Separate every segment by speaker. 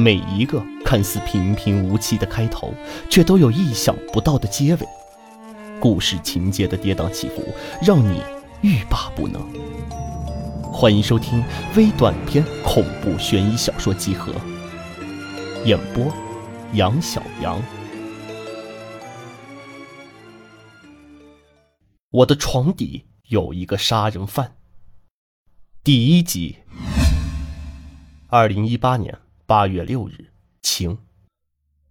Speaker 1: 每一个看似平平无奇的开头，却都有意想不到的结尾。故事情节的跌宕起伏，让你欲罢不能。欢迎收听微短篇恐怖悬疑小说集合，演播：杨小杨。我的床底有一个杀人犯。第一集。二零一八年八月六日，晴。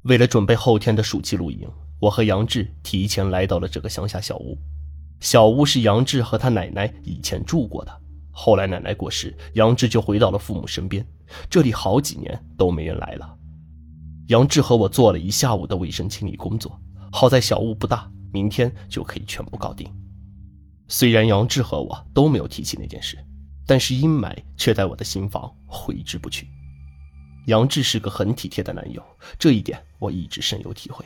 Speaker 1: 为了准备后天的暑期露营，我和杨志提前来到了这个乡下小屋。小屋是杨志和他奶奶以前住过的，后来奶奶过世，杨志就回到了父母身边。这里好几年都没人来了。杨志和我做了一下午的卫生清理工作，好在小屋不大，明天就可以全部搞定。虽然杨志和我都没有提起那件事。但是阴霾却在我的心房挥之不去。杨志是个很体贴的男友，这一点我一直深有体会。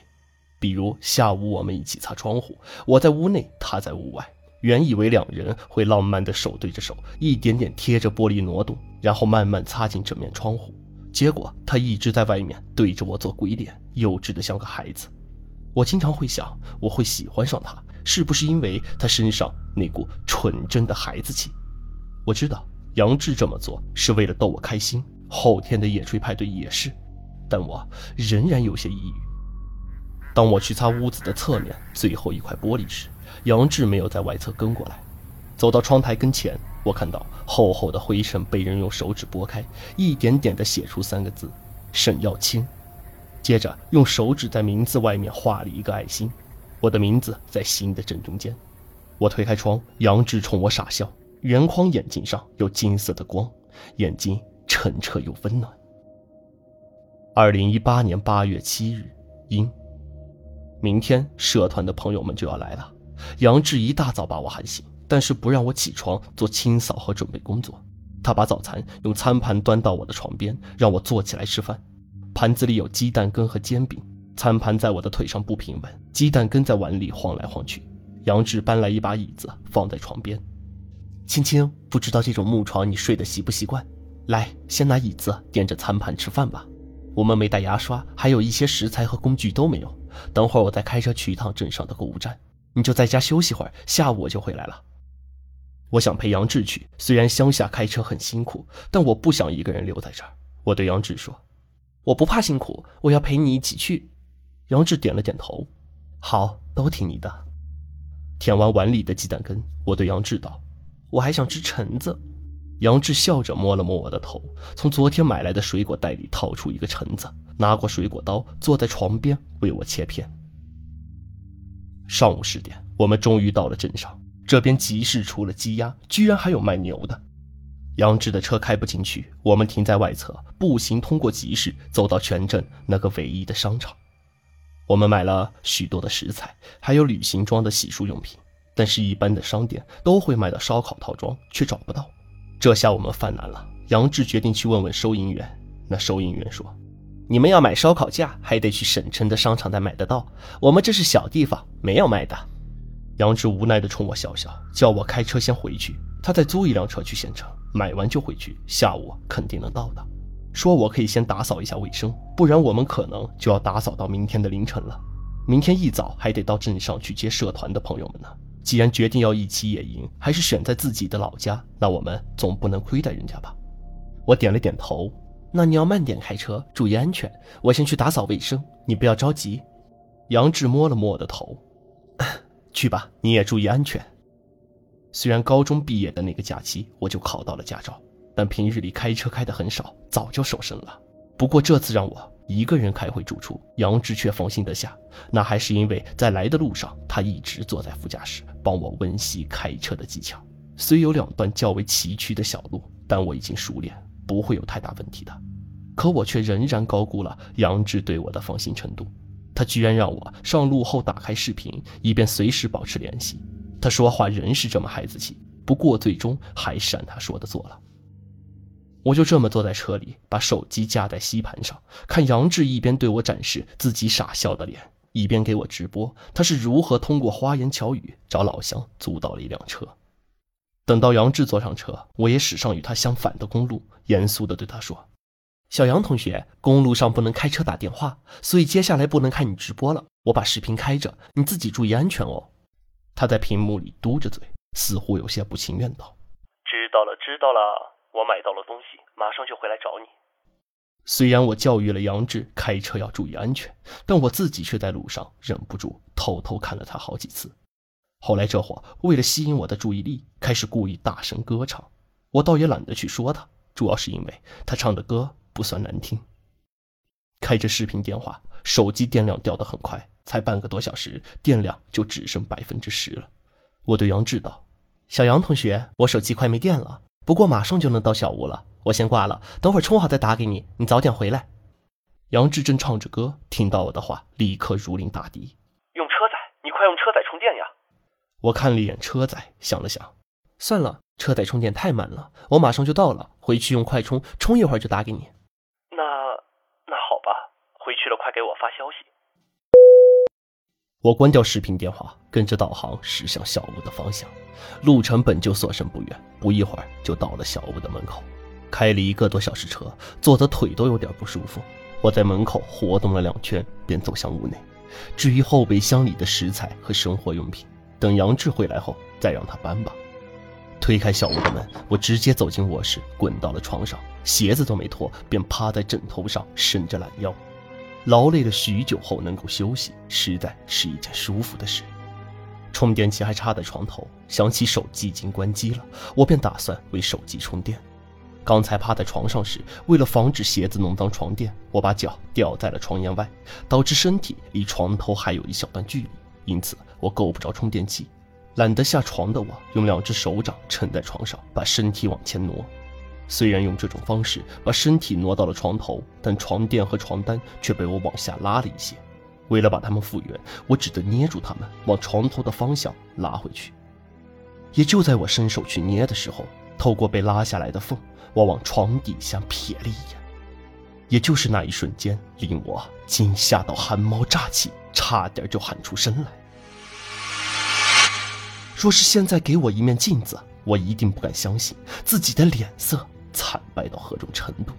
Speaker 1: 比如下午我们一起擦窗户，我在屋内，他在屋外。原以为两人会浪漫的手对着手，一点点贴着玻璃挪动，然后慢慢擦进这面窗户。结果他一直在外面对着我做鬼脸，幼稚的像个孩子。我经常会想，我会喜欢上他，是不是因为他身上那股纯真的孩子气？我知道杨志这么做是为了逗我开心，后天的野炊派对也是，但我仍然有些抑郁。当我去擦屋子的侧面最后一块玻璃时，杨志没有在外侧跟过来。走到窗台跟前，我看到厚厚的灰尘被人用手指拨开，一点点地写出三个字：沈耀清。接着用手指在名字外面画了一个爱心，我的名字在心的正中间。我推开窗，杨志冲我傻笑。圆框眼睛上有金色的光，眼睛澄澈又温暖。二零一八年八月七日，阴。明天社团的朋友们就要来了。杨志一大早把我喊醒，但是不让我起床做清扫和准备工作。他把早餐用餐盘端到我的床边，让我坐起来吃饭。盘子里有鸡蛋羹和煎饼，餐盘在我的腿上不平稳，鸡蛋羹在碗里晃来晃去。杨志搬来一把椅子放在床边。青青，不知道这种木床你睡得习不习惯？来，先拿椅子垫着餐盘吃饭吧。我们没带牙刷，还有一些食材和工具都没有。等会儿我再开车去一趟镇上的购物站，你就在家休息会儿，下午我就回来了。我想陪杨志去，虽然乡下开车很辛苦，但我不想一个人留在这儿。我对杨志说：“我不怕辛苦，我要陪你一起去。”杨志点了点头：“好，都听你的。”舔完碗里的鸡蛋羹，我对杨志道。我还想吃橙子，杨志笑着摸了摸我的头，从昨天买来的水果袋里掏出一个橙子，拿过水果刀，坐在床边为我切片。上午十点，我们终于到了镇上，这边集市除了鸡鸭，居然还有卖牛的。杨志的车开不进去，我们停在外侧，步行通过集市，走到全镇那个唯一的商场。我们买了许多的食材，还有旅行装的洗漱用品。但是，一般的商店都会卖到烧烤套装，却找不到。这下我们犯难了。杨志决定去问问收银员。那收银员说：“你们要买烧烤架，还得去省城的商场才买得到。我们这是小地方，没有卖的。”杨志无奈地冲我笑笑，叫我开车先回去，他再租一辆车去县城，买完就回去，下午肯定能到的。说我可以先打扫一下卫生，不然我们可能就要打扫到明天的凌晨了。明天一早还得到镇上去接社团的朋友们呢。既然决定要一起野营，还是选在自己的老家，那我们总不能亏待人家吧？我点了点头。那你要慢点开车，注意安全。我先去打扫卫生，你不要着急。杨志摸了摸我的头，去吧，你也注意安全。虽然高中毕业的那个假期我就考到了驾照，但平日里开车开的很少，早就瘦身了。不过这次让我。一个人开回住处，杨志却放心得下。那还是因为在来的路上，他一直坐在副驾驶，帮我温习开车的技巧。虽有两段较为崎岖的小路，但我已经熟练，不会有太大问题的。可我却仍然高估了杨志对我的放心程度。他居然让我上路后打开视频，以便随时保持联系。他说话仍是这么孩子气，不过最终还是按他说的做了。我就这么坐在车里，把手机架在吸盘上，看杨志一边对我展示自己傻笑的脸，一边给我直播他是如何通过花言巧语找老乡租到了一辆车。等到杨志坐上车，我也驶上与他相反的公路，严肃地对他说：“小杨同学，公路上不能开车打电话，所以接下来不能看你直播了。我把视频开着，你自己注意安全哦。他在屏幕里嘟着嘴，似乎有些不情愿道：“
Speaker 2: 知道了，知道了，我买到了东西，马上就回来找你。”
Speaker 1: 虽然我教育了杨志开车要注意安全，但我自己却在路上忍不住偷偷看了他好几次。后来这货为了吸引我的注意力，开始故意大声歌唱，我倒也懒得去说他，主要是因为他唱的歌。不算难听。开着视频电话，手机电量掉得很快，才半个多小时，电量就只剩百分之十了。我对杨志道：“小杨同学，我手机快没电了，不过马上就能到小屋了，我先挂了，等会儿充好再打给你，你早点回来。”杨志正唱着歌，听到我的话，立刻如临大敌：“
Speaker 2: 用车载，你快用车载充电呀！”
Speaker 1: 我看了一眼车载，想了想，算了，车载充电太慢了，我马上就到了，回去用快充充一会儿就打给你。
Speaker 2: 那那好吧回去了，快给我发消息。
Speaker 1: 我关掉视频电话，跟着导航驶向小屋的方向。路程本就所剩不远，不一会儿就到了小屋的门口。开了一个多小时车，坐的腿都有点不舒服。我在门口活动了两圈，便走向屋内。至于后备箱里的食材和生活用品，等杨志回来后再让他搬吧。推开小屋的门，我直接走进卧室，滚到了床上，鞋子都没脱，便趴在枕头上，伸着懒腰。劳累了许久后能够休息，实在是一件舒服的事。充电器还插在床头，想起手机已经关机了，我便打算为手机充电。刚才趴在床上时，为了防止鞋子弄脏床垫，我把脚吊在了床沿外，导致身体离床头还有一小段距离，因此我够不着充电器。懒得下床的我，用两只手掌撑在床上，把身体往前挪。虽然用这种方式把身体挪到了床头，但床垫和床单却被我往下拉了一些。为了把它们复原，我只得捏住它们，往床头的方向拉回去。也就在我伸手去捏的时候，透过被拉下来的缝，我往床底下瞥了一眼。也就是那一瞬间，令我惊吓到汗毛炸起，差点就喊出声来。若是现在给我一面镜子，我一定不敢相信自己的脸色。惨败到何种程度？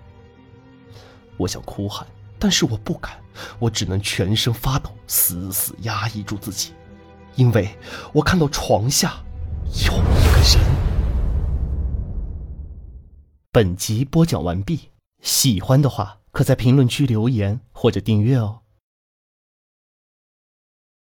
Speaker 1: 我想哭喊，但是我不敢，我只能全身发抖，死死压抑住自己，因为我看到床下有一个人。本集播讲完毕，喜欢的话可在评论区留言或者订阅哦。